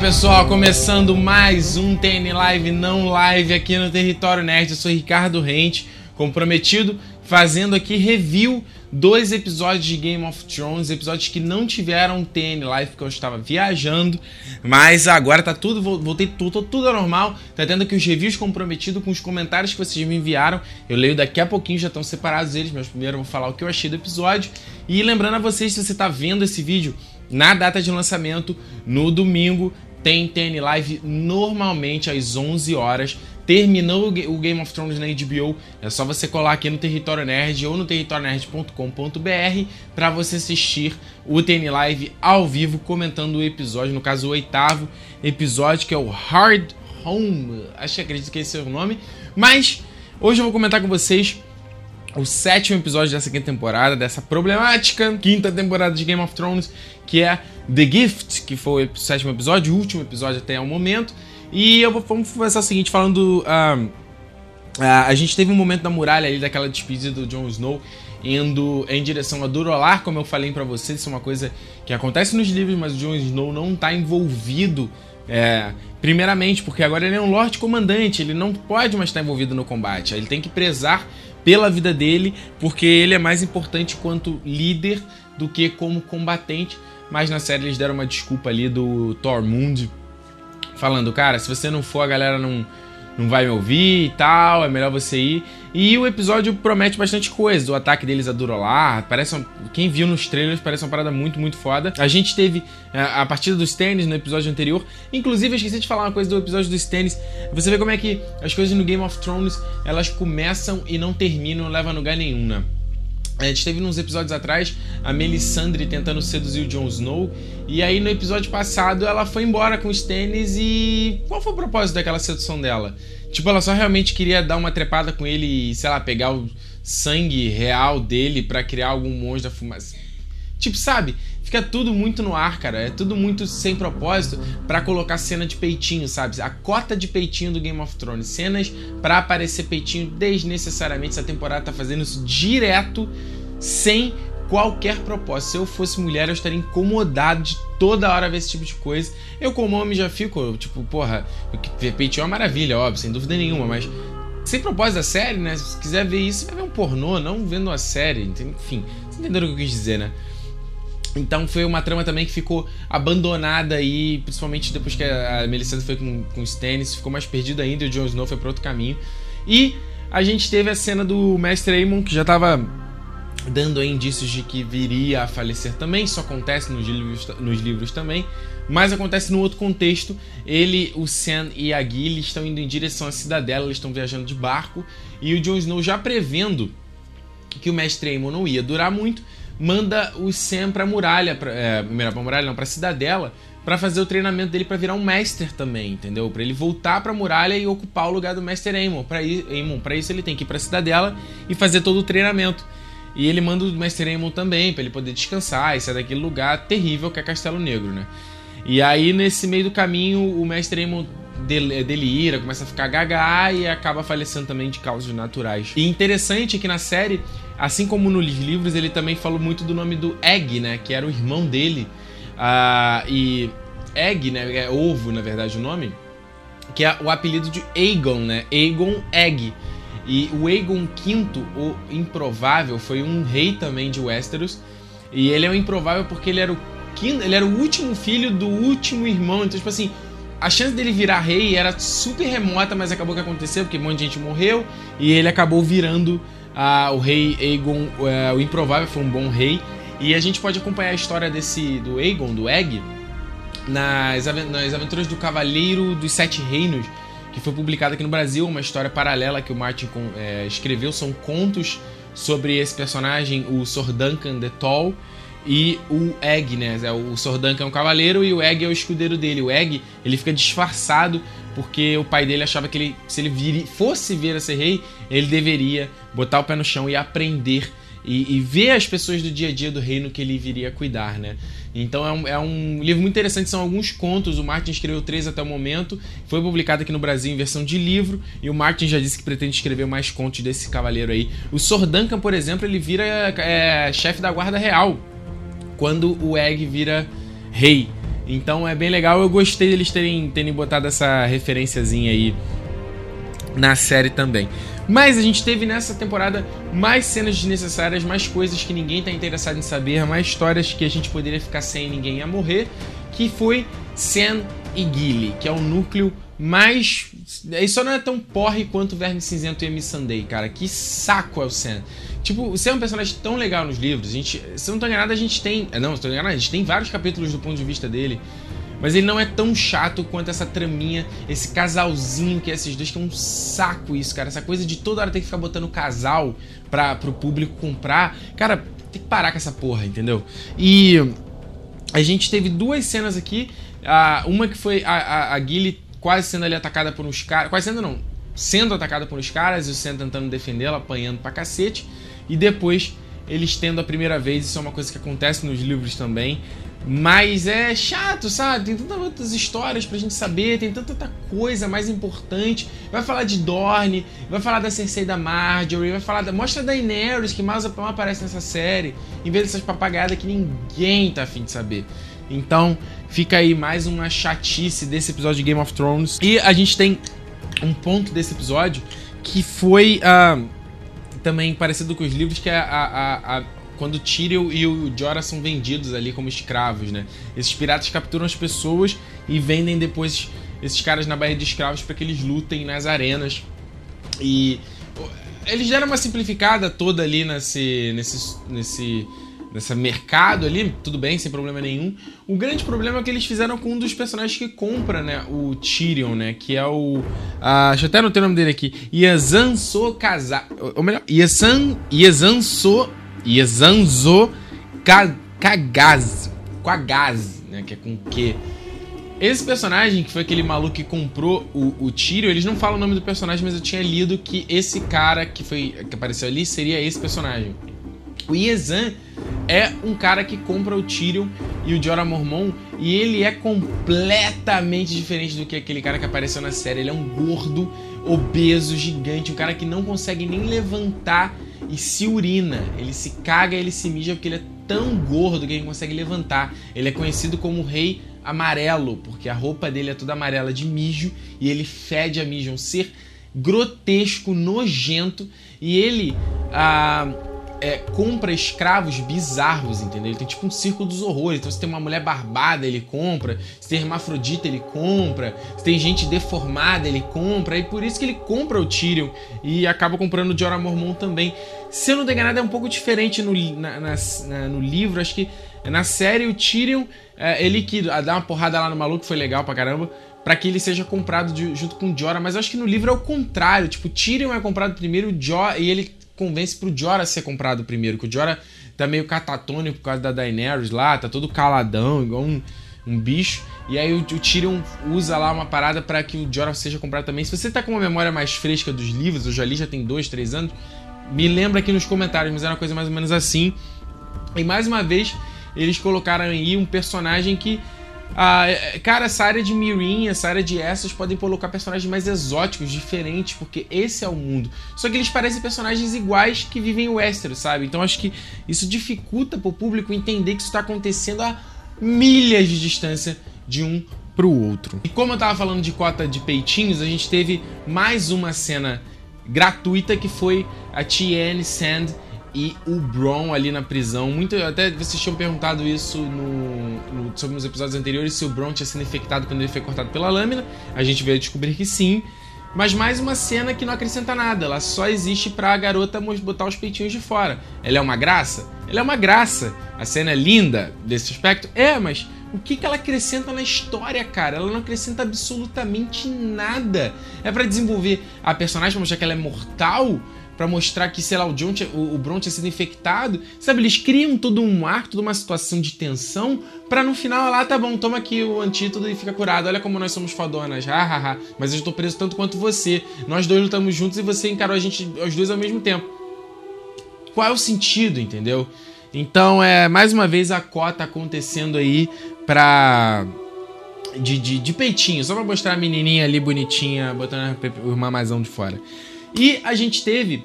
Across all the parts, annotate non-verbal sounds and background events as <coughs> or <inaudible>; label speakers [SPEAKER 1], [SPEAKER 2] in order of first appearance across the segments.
[SPEAKER 1] pessoal, começando mais um TN Live não live aqui no Território Nerd. Eu sou Ricardo Rente, comprometido, fazendo aqui review dois episódios de Game of Thrones, episódios que não tiveram TN Live porque eu estava viajando, mas agora tá tudo, voltei tudo, tudo normal. Tá tendo aqui os reviews comprometidos com os comentários que vocês me enviaram. Eu leio daqui a pouquinho, já estão separados eles, mas primeiro eu vou falar o que eu achei do episódio. E lembrando a vocês, se você tá vendo esse vídeo na data de lançamento, no domingo, tem TN Live normalmente às 11 horas. Terminou o Game of Thrones na HBO, é só você colar aqui no Território Nerd ou no territorionerd.com.br para você assistir o TN Live ao vivo comentando o episódio, no caso o oitavo episódio, que é o Hard Home. Acho que acredito que esse é o nome. Mas hoje eu vou comentar com vocês o sétimo episódio dessa quinta temporada, dessa problemática quinta temporada de Game of Thrones, que é The Gift, que foi o sétimo episódio, o último episódio até o momento. E eu vou, vamos começar o seguinte, falando. Uh, uh, a gente teve um momento da muralha ali, daquela despedida do Jon Snow, indo em direção a Durolar, como eu falei para vocês, isso é uma coisa que acontece nos livros, mas o Jon Snow não tá envolvido. É, primeiramente, porque agora ele é um Lorde Comandante, ele não pode mais estar envolvido no combate, ele tem que prezar pela vida dele, porque ele é mais importante quanto líder do que como combatente. Mas na série eles deram uma desculpa ali do Tormund, falando, cara, se você não for, a galera não, não vai me ouvir e tal, é melhor você ir. E o episódio promete bastante coisa. O ataque deles a Durolar, parece uma, quem viu nos trailers parece uma parada muito, muito foda. A gente teve a, é, a partida dos tênis no episódio anterior. Inclusive, eu esqueci de falar uma coisa do episódio dos tênis. Você vê como é que as coisas no Game of Thrones, elas começam e não terminam, não levam a lugar nenhum, né? A gente teve uns episódios atrás a Melisandre tentando seduzir o Jon Snow. E aí no episódio passado ela foi embora com os tênis e. Qual foi o propósito daquela sedução dela? Tipo, ela só realmente queria dar uma trepada com ele e, sei lá, pegar o sangue real dele para criar algum monstro da fumaça. Tipo, sabe? Fica tudo muito no ar, cara. É tudo muito sem propósito para colocar cena de peitinho, sabe? A cota de peitinho do Game of Thrones. Cenas para aparecer peitinho desnecessariamente. Essa temporada tá fazendo isso direto, sem qualquer propósito. Se eu fosse mulher, eu estaria incomodado de toda hora ver esse tipo de coisa. Eu, como homem, já fico, tipo, porra, ver peitinho é uma maravilha, óbvio, sem dúvida nenhuma, mas sem propósito da série, né? Se quiser ver isso, vai ver um pornô, não vendo uma série. Enfim, vocês entenderam o que eu quis dizer, né? Então foi uma trama também que ficou abandonada aí, principalmente depois que a Melisandre foi com, com os tênis, ficou mais perdido ainda e o Jon Snow foi para outro caminho. E a gente teve a cena do Mestre Aemon, que já estava dando indícios de que viria a falecer também, isso acontece nos livros, nos livros também, mas acontece no outro contexto. Ele, o Sam e a Gilly estão indo em direção à cidadela, eles estão viajando de barco, e o Jon Snow já prevendo que o Mestre Aemon não ia durar muito, manda o Sam pra muralha, pra, é, melhor pra muralha não, pra cidadela, para fazer o treinamento dele para virar um Master também, entendeu? Para ele voltar pra muralha e ocupar o lugar do Master Aemon. Aemon. pra isso ele tem que ir pra cidadela e fazer todo o treinamento. E ele manda o Mestre Aemon também, para ele poder descansar e sair daquele lugar terrível que é Castelo Negro, né? E aí, nesse meio do caminho, o Mestre Aemon delira, começa a ficar gaga e acaba falecendo também de causas naturais. E interessante é que na série Assim como nos livros, ele também falou muito do nome do Egg, né? Que era o irmão dele. Uh, e Egg, né? É ovo, na verdade, o nome. Que é o apelido de Aegon, né? Aegon Egg. E o Aegon V, o improvável, foi um rei também de Westeros. E ele é o improvável porque ele era o quinto, ele era o último filho do último irmão. Então, tipo assim, a chance dele virar rei era super remota, mas acabou que aconteceu, porque um monte de gente morreu. E ele acabou virando o rei Aegon, é, o improvável, foi um bom rei. E a gente pode acompanhar a história desse do Aegon, do Egg, nas, nas aventuras do Cavaleiro dos Sete Reinos, que foi publicada aqui no Brasil, uma história paralela que o Martin é, escreveu. São contos sobre esse personagem, o Sir Duncan the Tall e o Egg, né? É, o Sir Duncan é um cavaleiro e o Egg é o escudeiro dele. O Egg, ele fica disfarçado porque o pai dele achava que ele, se ele vir, fosse vir a ser rei, ele deveria botar o pé no chão e aprender e, e, ver as pessoas do dia a dia do reino que ele viria cuidar, né? Então é um, é um, livro muito interessante, são alguns contos. O Martin escreveu três até o momento, foi publicado aqui no Brasil em versão de livro, e o Martin já disse que pretende escrever mais contos desse cavaleiro aí. O Sor por exemplo, ele vira é, chefe da guarda real quando o Egg vira rei. Então é bem legal. Eu gostei deles terem, terem botado essa referenciazinha aí na série também. Mas a gente teve nessa temporada mais cenas desnecessárias, mais coisas que ninguém tá interessado em saber, mais histórias que a gente poderia ficar sem ninguém ia morrer, que foi Sam e Gilly, que é o núcleo mais. Isso não é tão porre quanto Verme Cinzento e Amy Sunday, cara. Que saco é o Sam. Tipo, o Sam é um personagem tão legal nos livros. A gente, se não tô enganado, a gente tem. Não, se eu tô enganado, a gente tem vários capítulos do ponto de vista dele. Mas ele não é tão chato quanto essa traminha, esse casalzinho que é esses dois, que é um saco isso, cara. Essa coisa de toda hora ter que ficar botando casal pra, pro público comprar. Cara, tem que parar com essa porra, entendeu? E a gente teve duas cenas aqui. Uma que foi a, a, a Gilly quase sendo ali atacada por uns caras. Quase sendo não. Sendo atacada por uns caras e o Sam tentando defendê-la, apanhando pra cacete. E depois eles tendo a primeira vez, isso é uma coisa que acontece nos livros também. Mas é chato, sabe? Tem tantas outras histórias pra gente saber, tem tanta coisa mais importante. Vai falar de Dorne, vai falar da Cersei da Marjorie, vai falar da. Mostra da Daenerys, que mais aparece nessa série, em vez dessas papagaiadas que ninguém tá afim de saber. Então, fica aí mais uma chatice desse episódio de Game of Thrones. E a gente tem um ponto desse episódio que foi uh, também parecido com os livros, que é a, a, a quando Tyrion e o Jorah são vendidos ali como escravos, né? Esses piratas capturam as pessoas e vendem depois esses caras na Baía de Escravos para que eles lutem nas arenas. E eles deram uma simplificada toda ali nesse, nesse, nesse, nesse mercado ali, tudo bem, sem problema nenhum. O grande problema é que eles fizeram com um dos personagens que compra, né? O Tyrion, né? Que é o. Uh, deixa eu até anotar o nome dele aqui. Yazan So Kaza. Ou melhor, Yazan, Yazan So Yazanzo Kagaz. Quagaz, né? Que é com Q. Esse personagem, que foi aquele maluco que comprou o, o Tyrion, eles não falam o nome do personagem, mas eu tinha lido que esse cara que foi que apareceu ali seria esse personagem. O Yezan é um cara que compra o Tyrion e o Jorah Mormon e ele é completamente diferente do que aquele cara que apareceu na série. Ele é um gordo, obeso, gigante, um cara que não consegue nem levantar e se urina. Ele se caga, ele se mija porque ele é tão gordo que ele consegue levantar. Ele é conhecido como Rei Amarelo, porque a roupa dele é toda amarela de mijo e ele fede a mijo. É um ser grotesco, nojento e ele. Ah, é, compra escravos bizarros, entendeu? Ele tem tipo um círculo dos horrores. Então, se tem uma mulher barbada, ele compra. Se tem hermafrodita, ele compra. Se tem gente deformada, ele compra. E por isso que ele compra o Tyrion e acaba comprando o Jorah Mormont também. Se eu não tenho nada, é um pouco diferente no, na, na, na, no livro. Acho que na série o Tyrion, é, ele que dá uma porrada lá no maluco, foi legal pra caramba para que ele seja comprado de, junto com o Jorah, mas eu acho que no livro é o contrário, tipo, Tyrion é comprado primeiro, o Jorah, e ele convence pro Jorah ser comprado primeiro, que o Jorah tá meio catatônico por causa da Daenerys lá, tá todo caladão, igual um, um bicho. E aí o, o Tyrion usa lá uma parada para que o Jorah seja comprado também. Se você tá com uma memória mais fresca dos livros, eu já li já tem dois, três anos, me lembra aqui nos comentários, mas era uma coisa mais ou menos assim. E mais uma vez, eles colocaram aí um personagem que ah, é, cara, essa área de Mirin, essa área de Essos podem colocar personagens mais exóticos, diferentes, porque esse é o mundo. Só que eles parecem personagens iguais que vivem o Westeros, sabe? Então acho que isso dificulta pro público entender que isso está acontecendo a milhas de distância de um pro outro. E como eu tava falando de cota de peitinhos, a gente teve mais uma cena gratuita que foi a Tiene Sand e o Bron ali na prisão. Muito, até vocês tinham perguntado isso no, no, sobre os episódios anteriores se o Bron tinha sido infectado quando ele foi cortado pela lâmina. A gente veio descobrir que sim. Mas mais uma cena que não acrescenta nada, ela só existe pra garota botar os peitinhos de fora. Ela é uma graça? Ela é uma graça. A cena é linda desse aspecto? É, mas o que, que ela acrescenta na história, cara? Ela não acrescenta absolutamente nada. É para desenvolver a personagem, mostrar que ela é mortal, para mostrar que, sei lá, o, John o, o Bron tinha sido infectado. Sabe, eles criam todo um ar, toda uma situação de tensão, para no final lá, tá bom, toma aqui o antídoto e fica curado. Olha como nós somos fodonas, hahaha. Mas eu estou preso tanto quanto você. Nós dois lutamos juntos e você encarou a gente, os dois ao mesmo tempo. Qual é o sentido, entendeu? Então, é mais uma vez a cota acontecendo aí pra. De, de, de peitinho, só pra mostrar a menininha ali bonitinha, botando o mamazão de fora. E a gente teve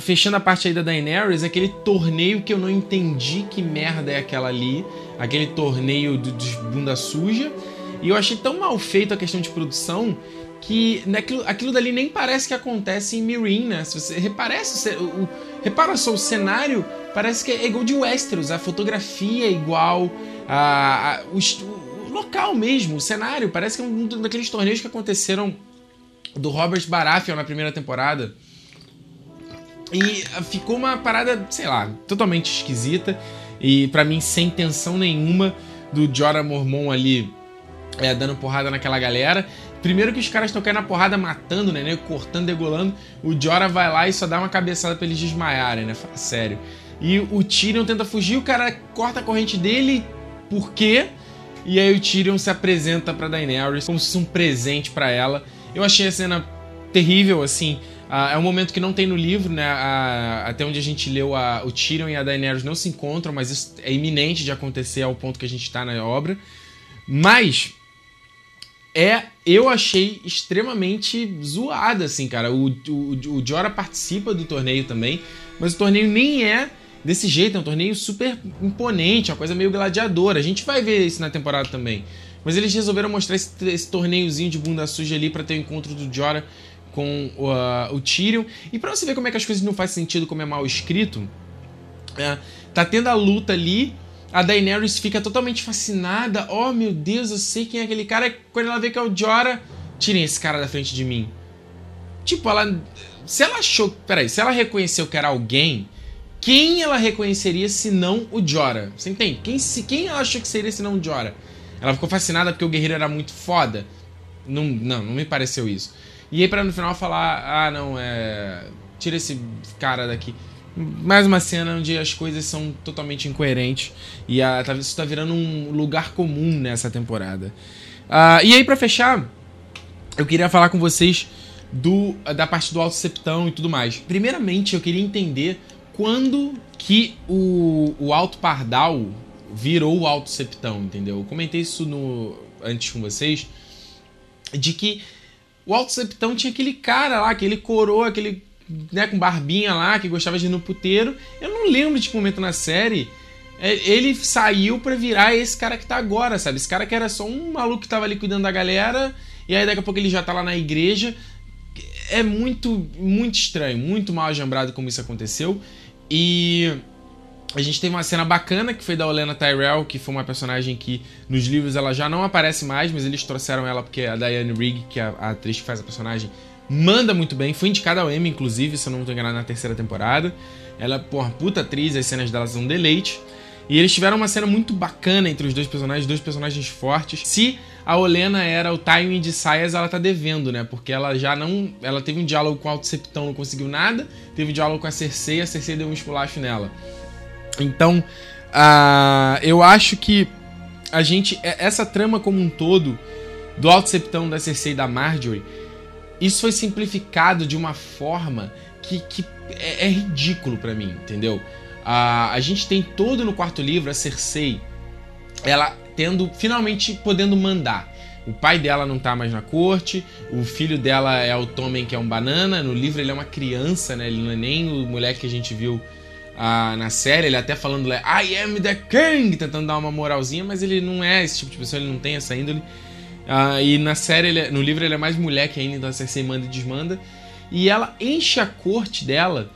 [SPEAKER 1] fechando a parte aí da Daenerys, aquele torneio que eu não entendi que merda é aquela ali. Aquele torneio de, de bunda suja. E eu achei tão mal feito a questão de produção que naquilo, aquilo dali nem parece que acontece em Mirin, né? Se você reparece, o, o, repara só, o cenário parece que é igual de Westeros, a fotografia é igual, a, a o, o, local mesmo, o cenário, parece que é um daqueles torneios que aconteceram do Robert Baratheon na primeira temporada. E ficou uma parada, sei lá, totalmente esquisita e para mim sem intenção nenhuma do Jorah Mormon ali é, dando porrada naquela galera. Primeiro que os caras estão caindo na porrada, matando, né, né? Cortando, degolando. O Jorah vai lá e só dá uma cabeçada pra eles desmaiarem, né? Fala sério. E o Tyrion tenta fugir, o cara corta a corrente dele. Por quê? E aí o Tyrion se apresenta pra Daenerys como se fosse um presente para ela. Eu achei a cena terrível, assim. Uh, é um momento que não tem no livro, né? Uh, até onde a gente leu, uh, o Tyrion e a Daenerys não se encontram, mas isso é iminente de acontecer ao ponto que a gente tá na obra. Mas é, eu achei extremamente zoada, assim, cara. O, o, o Jora participa do torneio também, mas o torneio nem é desse jeito, é um torneio super imponente, uma coisa meio gladiadora. A gente vai ver isso na temporada também. Mas eles resolveram mostrar esse, esse torneiozinho de bunda suja ali para ter o encontro do Jora com uh, o Tyrion. E pra você ver como é que as coisas não fazem sentido, como é mal escrito, é, tá tendo a luta ali a Daenerys fica totalmente fascinada. Oh, meu Deus, eu sei quem é aquele cara. Quando ela vê que é o Jorah, tirem esse cara da frente de mim. Tipo, ela. Se ela achou. Peraí, se ela reconheceu que era alguém, quem ela reconheceria se não o Jorah? Você entende? Quem, se, quem ela achou que seria se não o Jorah? Ela ficou fascinada porque o guerreiro era muito foda? Não, não, não me pareceu isso. E aí, pra no final falar: ah, não, é. Tira esse cara daqui mais uma cena onde as coisas são totalmente incoerentes e a, tá, isso tá virando um lugar comum nessa temporada. Uh, e aí, para fechar, eu queria falar com vocês do, da parte do Alto Septão e tudo mais. Primeiramente, eu queria entender quando que o, o Alto Pardal virou o Alto Septão, entendeu? Eu comentei isso no, antes com vocês, de que o Alto Septão tinha aquele cara lá, aquele coroa, aquele né, com barbinha lá, que gostava de ir no puteiro. Eu não lembro de momento na série é, ele saiu para virar esse cara que tá agora, sabe? Esse cara que era só um maluco que tava ali cuidando da galera, e aí daqui a pouco ele já tá lá na igreja. É muito, muito estranho, muito mal ajambrado como isso aconteceu. E a gente teve uma cena bacana que foi da Olena Tyrell, que foi uma personagem que nos livros ela já não aparece mais, mas eles trouxeram ela porque a Diane Rigg, que é a atriz que faz a personagem, manda muito bem. Foi indicada ao Emmy, inclusive, se eu não me engano, na terceira temporada. Ela, porra, puta atriz, as cenas dela são um deleite. E eles tiveram uma cena muito bacana entre os dois personagens, dois personagens fortes. Se a Olena era o timing de saias, ela tá devendo, né? Porque ela já não. Ela teve um diálogo com o Alto Septão, não conseguiu nada. Teve um diálogo com a Cersei, a Cersei deu um esculacho nela. Então, uh, eu acho que a gente. Essa trama como um todo, do Alto Septão, da Cersei e da Marjorie isso foi simplificado de uma forma que, que é, é ridículo para mim, entendeu? A, a gente tem todo no quarto livro a Cersei, ela tendo finalmente podendo mandar. O pai dela não tá mais na corte, o filho dela é o Tommen, que é um banana. No livro ele é uma criança, né? Ele não é nem o moleque que a gente viu ah, na série. Ele até falando lá, I am the king, tentando dar uma moralzinha, mas ele não é esse tipo de pessoa, ele não tem essa índole. Uh, e na série, ele, é, no livro, ele é mais moleque ainda, então a Cersei manda e desmanda. E ela enche a corte dela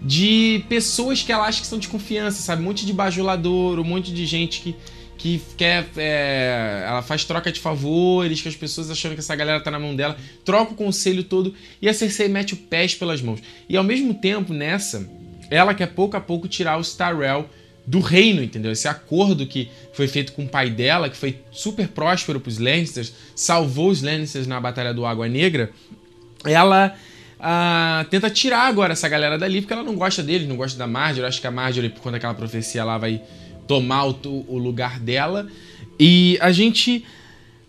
[SPEAKER 1] de pessoas que ela acha que são de confiança, sabe? Um monte de bajulador, um monte de gente que, que quer. É, ela faz troca de favores, que as pessoas achando que essa galera tá na mão dela, troca o conselho todo e a Cersei mete o pés pelas mãos. E ao mesmo tempo, nessa, ela quer pouco a pouco tirar o Starrell do reino, entendeu? Esse acordo que foi feito com o pai dela, que foi super próspero para os Lannisters, salvou os Lannisters na Batalha do Água Negra, ela ah, tenta tirar agora essa galera dali, porque ela não gosta deles, não gosta da Marjorie. Acho que a Marjorie, por conta daquela profecia lá, vai tomar o, o lugar dela. E a gente.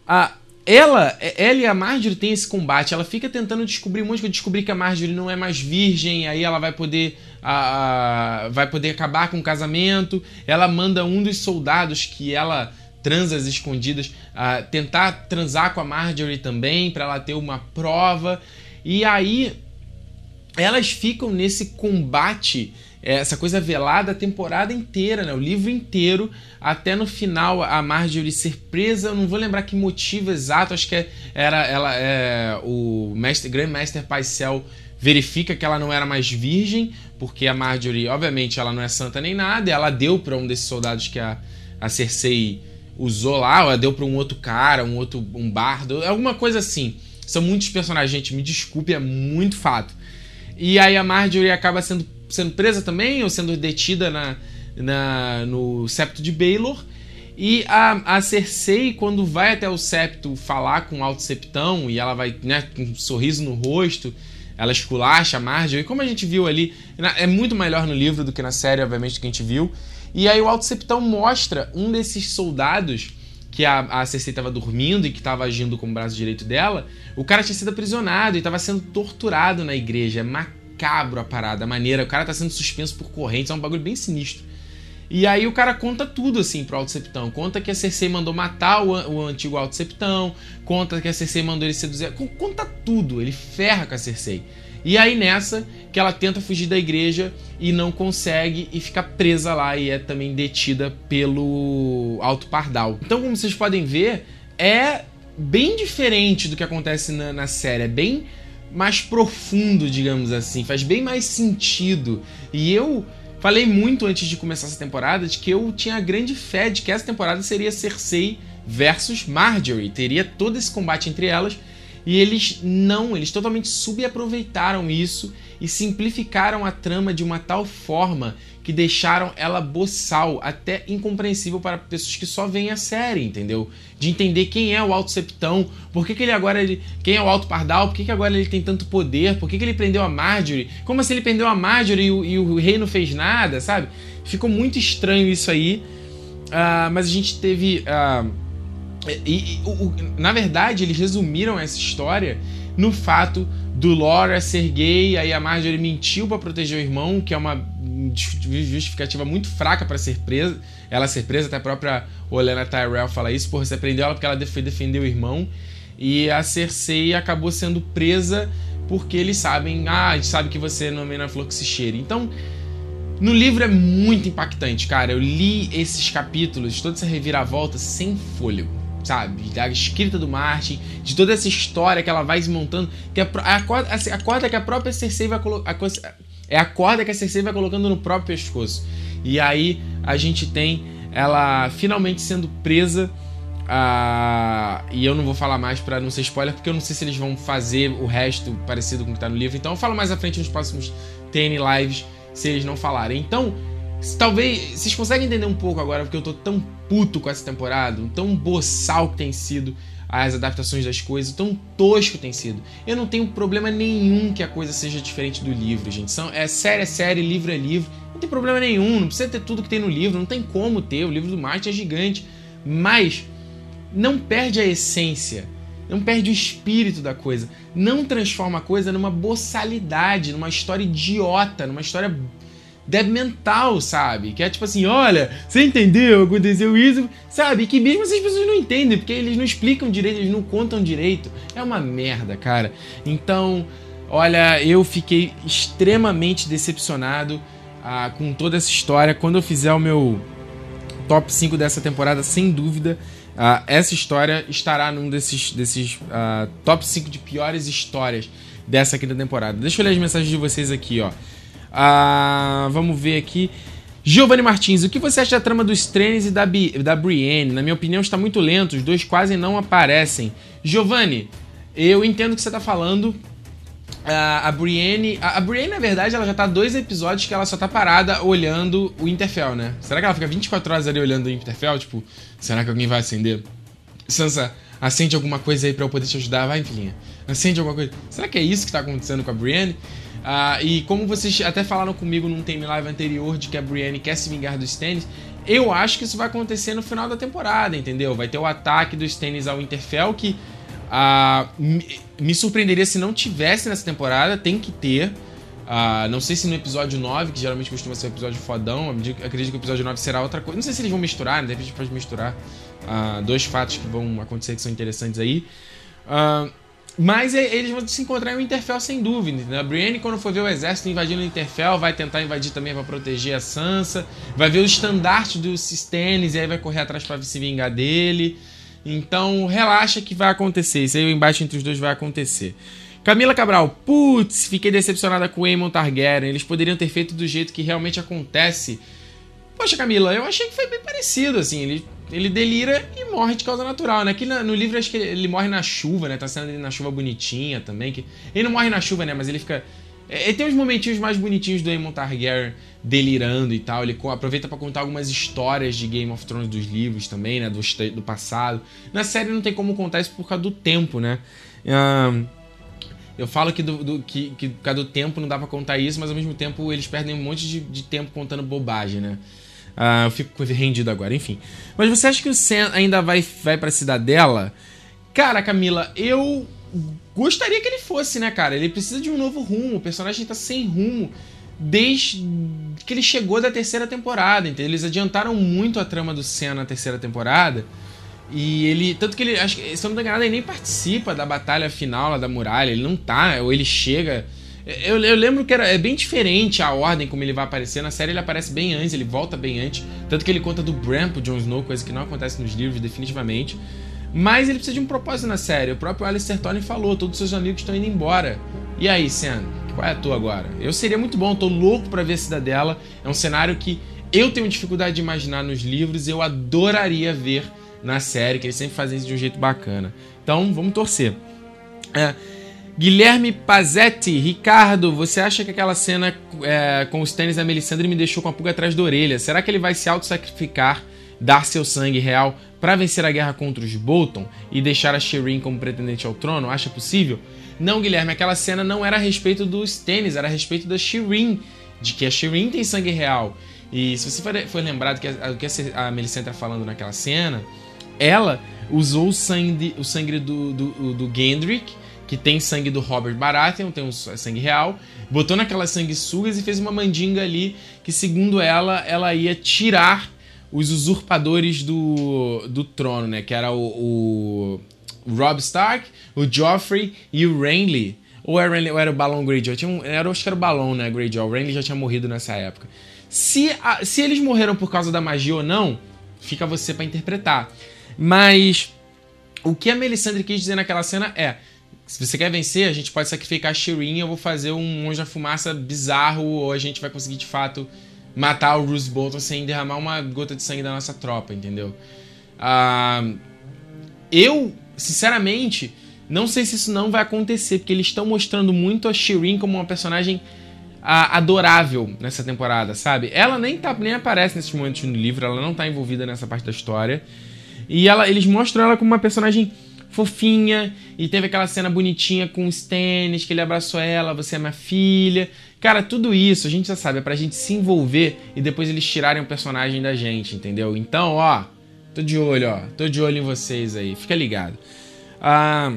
[SPEAKER 1] Ah, ela, ela e a Marjorie têm esse combate. Ela fica tentando descobrir um monte de descobrir que a Marjorie não é mais virgem, aí ela vai poder a, a, vai poder acabar com o casamento. Ela manda um dos soldados que ela transa às escondidas a tentar transar com a Marjorie também para ela ter uma prova. E aí elas ficam nesse combate, é, essa coisa velada a temporada inteira, né? O livro inteiro, até no final a Marjorie ser presa. Eu não vou lembrar que motivo exato, acho que era ela é, o mestre, Grand Master Paisel verifica que ela não era mais virgem, porque a Marjorie, obviamente, ela não é santa nem nada, ela deu para um desses soldados que a, a Cersei usou lá, ela deu para um outro cara, um outro um bardo, alguma coisa assim. São muitos personagens, gente, me desculpe, é muito fato. E aí a Marjorie acaba sendo, sendo presa também, ou sendo detida na, na, no septo de Baelor. E a, a Cersei, quando vai até o septo falar com o Alto Septão, e ela vai né, com um sorriso no rosto, ela esculacha a Marjorie. E como a gente viu ali, é muito melhor no livro do que na série, obviamente, que a gente viu. E aí o Alto Septão mostra um desses soldados que a, a Cersei estava dormindo e que estava agindo como braço direito dela. O cara tinha sido aprisionado e estava sendo torturado na igreja. É macabro a parada, a maneira. O cara está sendo suspenso por correntes, é um bagulho bem sinistro. E aí o cara conta tudo assim pro Alto Septão. Conta que a Cersei mandou matar o, o antigo Alto Septão, conta que a Cersei mandou ele seduzir. Conta tudo, ele ferra com a Cersei. E aí nessa que ela tenta fugir da igreja e não consegue e fica presa lá e é também detida pelo Alto Pardal. Então, como vocês podem ver, é bem diferente do que acontece na, na série, é bem mais profundo, digamos assim, faz bem mais sentido. E eu falei muito antes de começar essa temporada de que eu tinha grande fé de que essa temporada seria Cersei versus Marjorie, teria todo esse combate entre elas. E eles não, eles totalmente subaproveitaram isso e simplificaram a trama de uma tal forma que deixaram ela boçal, até incompreensível para pessoas que só veem a série, entendeu? De entender quem é o Alto Septão, por que, que ele agora ele, quem é o Alto Pardal, por que, que agora ele tem tanto poder, por que, que ele prendeu a Marjorie, como assim ele prendeu a Marjorie e o, e o rei não fez nada, sabe? Ficou muito estranho isso aí, uh, mas a gente teve uh, e, e o, na verdade, eles resumiram essa história no fato do Laura ser gay, aí a Marjorie mentiu para proteger o irmão, que é uma justificativa muito fraca para ser presa, ela ser presa, até a própria Olena Tyrell fala isso, porra, você prendeu ela porque ela foi defender o irmão, e a Cersei acabou sendo presa porque eles sabem, ah, a gente sabe que você não é na flor que se cheira. Então, no livro é muito impactante, cara. Eu li esses capítulos, toda essa reviravolta sem fôlego sabe? Da escrita do Martin, de toda essa história que ela vai desmontando. Que a, a, corda, a corda que a própria Cersei vai. É a corda que a Cersei vai colocando no próprio pescoço. E aí a gente tem ela finalmente sendo presa. Uh, e eu não vou falar mais para não ser spoiler, porque eu não sei se eles vão fazer o resto parecido com o que tá no livro. Então eu falo mais à frente nos próximos TN Lives se eles não falarem. Então, Talvez vocês conseguem entender um pouco agora porque eu tô tão puto com essa temporada, tão boçal que tem sido as adaptações das coisas, tão tosco tem sido. Eu não tenho problema nenhum que a coisa seja diferente do livro, gente. São, é série é série, livro é livro. Não tem problema nenhum, não precisa ter tudo que tem no livro, não tem como ter. O livro do Martin é gigante. Mas não perde a essência, não perde o espírito da coisa. Não transforma a coisa numa boçalidade, numa história idiota, numa história débil mental, sabe? Que é tipo assim, olha, você entendeu? Aconteceu isso, sabe? Que mesmo essas pessoas não entendem, porque eles não explicam direito, eles não contam direito. É uma merda, cara. Então, olha, eu fiquei extremamente decepcionado ah, com toda essa história. Quando eu fizer o meu top 5 dessa temporada, sem dúvida, ah, essa história estará num desses, desses ah, top 5 de piores histórias dessa quinta temporada. Deixa eu ler as mensagens de vocês aqui, ó. Ah, vamos ver aqui. Giovanni Martins, o que você acha da trama dos Stannis e da, Bi, da Brienne? Na minha opinião, está muito lento, os dois quase não aparecem. Giovanni, eu entendo o que você está falando. a Brienne. A, a, Brienne, na verdade, ela já tá dois episódios que ela só tá parada olhando o Interfell, né? Será que ela fica 24 horas ali olhando o Interfell? Tipo, será que alguém vai acender? Sansa, acende alguma coisa aí pra eu poder te ajudar. Vai, filhinha. Acende alguma coisa. Será que é isso que tá acontecendo com a Brienne? Uh, e como vocês até falaram comigo num time live anterior de que a Brienne quer se vingar dos Stannis, eu acho que isso vai acontecer no final da temporada, entendeu? Vai ter o ataque dos Stannis ao Winterfell que uh, me, me, surpreenderia se não tivesse nessa temporada, tem que ter. Uh, não sei se no episódio 9, que geralmente costuma ser um episódio fodão, acredito que o episódio 9 será outra coisa. Não sei se eles vão misturar, né? de repente pode misturar dois fatos que vão acontecer que são interessantes aí. Mas eles vão se encontrar em Winterfell sem dúvida. Né? A Brienne, quando for ver o exército invadindo Winterfell, vai tentar invadir também para proteger a Sansa. Vai ver o estandarte dos Stannis e aí vai correr atrás para se vingar dele. Então relaxa que vai acontecer. Isso aí o embate entre os dois vai acontecer. Camila Cabral, putz, fiquei decepcionada com o Aemon Targaryen. Eles poderiam ter feito do jeito que realmente acontece. Poxa, Camila, eu achei que foi bem parecido, assim. Ele ele delira e morre de causa natural, né? Aqui no livro acho que ele morre na chuva, né? Tá sendo ele na chuva bonitinha também. Que... Ele não morre na chuva, né? Mas ele fica. É, tem uns momentinhos mais bonitinhos do Aemon Targaryen delirando e tal. Ele aproveita para contar algumas histórias de Game of Thrones dos livros também, né? Do, do passado. Na série não tem como contar isso por causa do tempo, né? Um, eu falo que, do, do, que, que por causa do tempo não dá para contar isso, mas ao mesmo tempo eles perdem um monte de, de tempo contando bobagem, né? Ah, eu fico rendido agora, enfim. Mas você acha que o Sam ainda vai, vai pra cidadela? Cara, Camila, eu gostaria que ele fosse, né, cara? Ele precisa de um novo rumo. O personagem tá sem rumo desde que ele chegou da terceira temporada. Então, eles adiantaram muito a trama do Sam na terceira temporada. E ele. Tanto que ele. Acho que, se eu não me engano, ele nem participa da batalha final lá da muralha. Ele não tá. Ou ele chega eu, eu, lembro que era, é bem diferente a ordem como ele vai aparecer. Na série ele aparece bem antes, ele volta bem antes. Tanto que ele conta do Bran pro Jon Snow, coisa que não acontece nos livros, definitivamente. Mas ele precisa de um propósito na série. O próprio Alistair Tony falou: todos os seus amigos estão indo embora. E aí, Sam? Qual é a tua agora? Eu seria muito bom, tô louco para ver a Cidadela. É um cenário que eu tenho dificuldade de imaginar nos livros, eu adoraria ver na série, que eles sempre fazem isso de um jeito bacana. Então, vamos torcer. É, Guilherme Pazetti, Ricardo, você acha que aquela cena é, com os tênis da Melisandre me deixou com a pulga atrás da orelha? Será que ele vai se auto-sacrificar, dar seu sangue real para vencer a guerra contra os Bolton e deixar a Shireen como pretendente ao trono? Acha possível? Não, Guilherme, aquela cena não era a respeito dos tênis, era a respeito da Shireen, de que a Shireen tem sangue real. E se você for lembrado que o que a Melisandre está falando naquela cena, ela usou o sangue, o sangue do, do, do Gendrick que tem sangue do Robert Baratheon, tem um sangue real, botou naquelas sanguessugas e fez uma mandinga ali que, segundo ela, ela ia tirar os usurpadores do, do trono, né? Que era o, o Rob Stark, o Joffrey e o Renly. Ou era, ou era o Balon Greyjoy? Tinha um, era, acho que era o Balon, né, Greyjoy? O Renly já tinha morrido nessa época. Se, a, se eles morreram por causa da magia ou não, fica você para interpretar. Mas o que a Melisandre quis dizer naquela cena é se você quer vencer, a gente pode sacrificar a Shireen, eu vou fazer um monge da fumaça bizarro, ou a gente vai conseguir de fato matar o Bruce Bolton sem derramar uma gota de sangue da nossa tropa, entendeu? Uh, eu, sinceramente, não sei se isso não vai acontecer, porque eles estão mostrando muito a Shireen como uma personagem uh, adorável nessa temporada, sabe? Ela nem, tá, nem aparece nesses momentos no livro, ela não tá envolvida nessa parte da história. E ela, eles mostram ela como uma personagem fofinha, e teve aquela cena bonitinha com os tênis, que ele abraçou ela, você é minha filha. Cara, tudo isso a gente já sabe, é pra gente se envolver e depois eles tirarem o personagem da gente, entendeu? Então, ó, tô de olho, ó, tô de olho em vocês aí, fica ligado. Ah,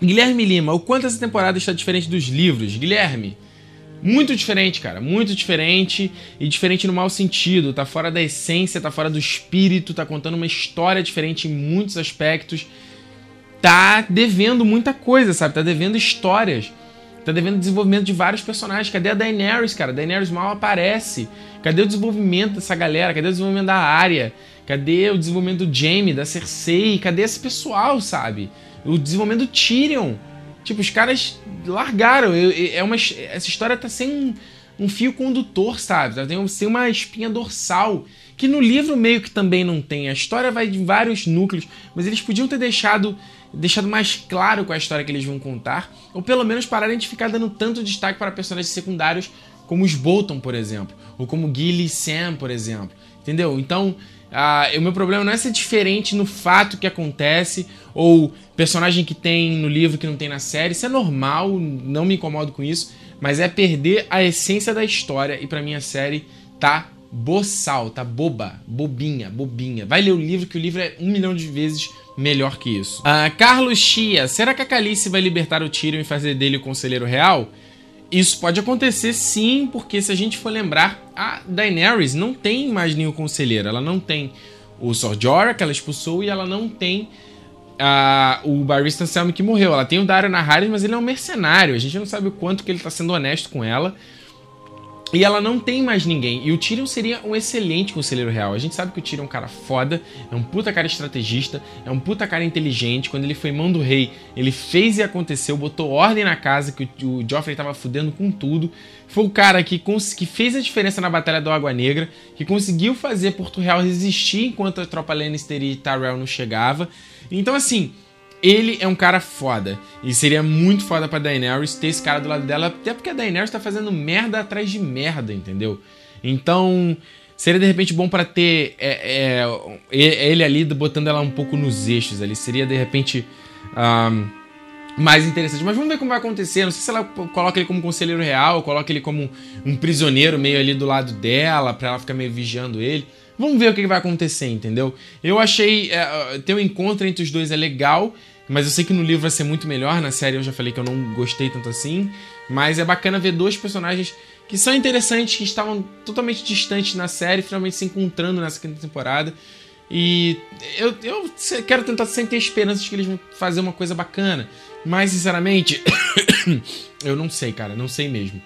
[SPEAKER 1] Guilherme Lima, o quanto essa temporada está diferente dos livros? Guilherme, muito diferente, cara. Muito diferente. E diferente no mau sentido. Tá fora da essência, tá fora do espírito, tá contando uma história diferente em muitos aspectos tá devendo muita coisa, sabe? Tá devendo histórias. Tá devendo desenvolvimento de vários personagens. Cadê a Daenerys, cara? Daenerys mal aparece. Cadê o desenvolvimento dessa galera? Cadê o desenvolvimento da Arya? Cadê o desenvolvimento do Jaime, da Cersei? Cadê esse pessoal, sabe? O desenvolvimento do Tyrion. Tipo, os caras largaram. É uma, essa história tá sem um, um fio condutor, sabe? Tá tem sem uma espinha dorsal. Que no livro meio que também não tem. A história vai de vários núcleos, mas eles podiam ter deixado deixado mais claro com a história que eles vão contar, ou pelo menos pararem de ficar dando tanto destaque para personagens secundários como os Bolton, por exemplo, ou como Gilly e Sam, por exemplo. Entendeu? Então, o meu problema não é ser diferente no fato que acontece, ou personagem que tem no livro que não tem na série. Isso é normal, não me incomodo com isso, mas é perder a essência da história, e para mim a série tá boçal, tá boba, bobinha, bobinha. Vai ler o livro, que o livro é um milhão de vezes melhor que isso. Uh, Carlos Chia, será que a Calice vai libertar o Tyrion e fazer dele o conselheiro real? Isso pode acontecer sim, porque se a gente for lembrar, a Daenerys não tem mais nenhum conselheiro. Ela não tem o Sor Jorah, que ela expulsou, e ela não tem o Barista Selmy que morreu. Ela tem o Dario Naharis, mas ele é um mercenário. A gente não sabe o quanto que ele tá sendo honesto com ela. E ela não tem mais ninguém. E o Tyrion seria um excelente conselheiro real. A gente sabe que o Tyrion é um cara foda, é um puta cara estrategista, é um puta cara inteligente. Quando ele foi mão do rei, ele fez e aconteceu, botou ordem na casa, que o, Joffrey tava fudendo com tudo. Foi o cara que, que fez a diferença na Batalha do Água Negra, que conseguiu fazer Porto Real resistir enquanto a tropa Lannister e Tyrell não chegava. Então, assim, ele é um cara foda. E seria muito foda pra Daenerys ter esse cara do lado dela, até porque a Daenerys tá fazendo merda atrás de merda, entendeu? Então, seria de repente bom para ter é, é, ele ali botando ela um pouco nos eixos ali. Seria de repente um, mais interessante. Mas vamos ver como vai acontecer. Não sei se ela coloca ele como conselheiro real, coloca ele como um prisioneiro meio ali do lado dela, pra ela ficar meio vigiando ele. Vamos ver o que vai acontecer, entendeu? Eu achei. É, ter um encontro entre os dois é legal. Mas eu sei que no livro vai ser muito melhor, na série eu já falei que eu não gostei tanto assim. Mas é bacana ver dois personagens que são interessantes, que estavam totalmente distantes na série, finalmente se encontrando nessa quinta temporada. E eu, eu quero tentar sempre ter esperanças de que eles vão fazer uma coisa bacana. Mas, sinceramente, <coughs> eu não sei, cara, não sei mesmo.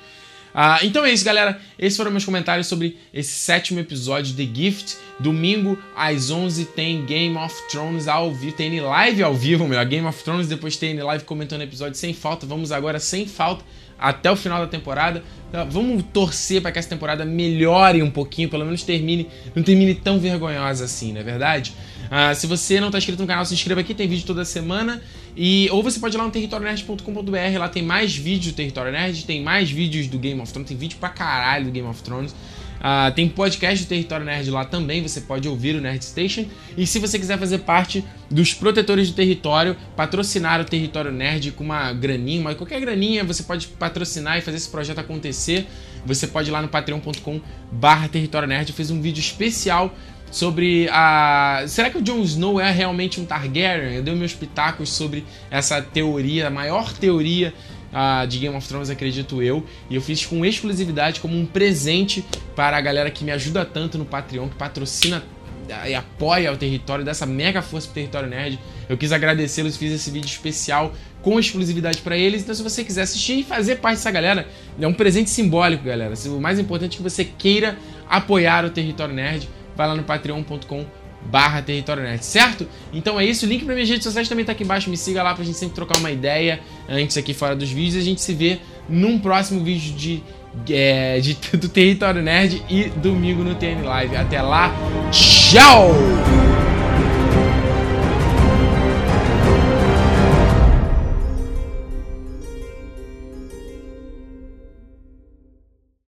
[SPEAKER 1] Ah, então é isso, galera. Esses foram meus comentários sobre esse sétimo episódio de The Gift. Domingo, às 11, tem Game of Thrones ao vivo. Tem live ao vivo, melhor. Game of Thrones, depois tem live comentando episódio sem falta. Vamos agora sem falta até o final da temporada. Então, vamos torcer para que essa temporada melhore um pouquinho, pelo menos termine, não termine tão vergonhosa assim, não é verdade? Ah, se você não está inscrito no canal, se inscreva aqui, tem vídeo toda semana. E, ou você pode ir lá no territorionerd.com.br, lá tem mais vídeos do Território Nerd, tem mais vídeos do Game of Thrones, tem vídeo pra caralho do Game of Thrones. Uh, tem podcast do Território Nerd lá também, você pode ouvir o Nerd Station. E se você quiser fazer parte dos protetores do território, patrocinar o Território Nerd com uma graninha, uma, qualquer graninha, você pode patrocinar e fazer esse projeto acontecer. Você pode ir lá no patreon.com barra Território Nerd. Eu fiz um vídeo especial sobre a. Será que o Jon Snow é realmente um Targaryen? Eu dei meus pitacos sobre essa teoria, a maior teoria uh, de Game of Thrones, acredito eu. E eu fiz com exclusividade como um presente para a galera que me ajuda tanto no Patreon, que patrocina e apoia o território, dessa mega força pro território nerd. Eu quis agradecê-los fiz esse vídeo especial com exclusividade para eles. Então, se você quiser assistir e fazer parte dessa galera, é um presente simbólico, galera. O mais importante é que você queira apoiar o território nerd vai lá no patreon.com barra Território certo? Então é isso, o link para minhas redes sociais também tá aqui embaixo, me siga lá pra gente sempre trocar uma ideia antes aqui fora dos vídeos e a gente se vê num próximo vídeo de, é, de <laughs> do Território Nerd e domingo no TN Live. Até lá, tchau!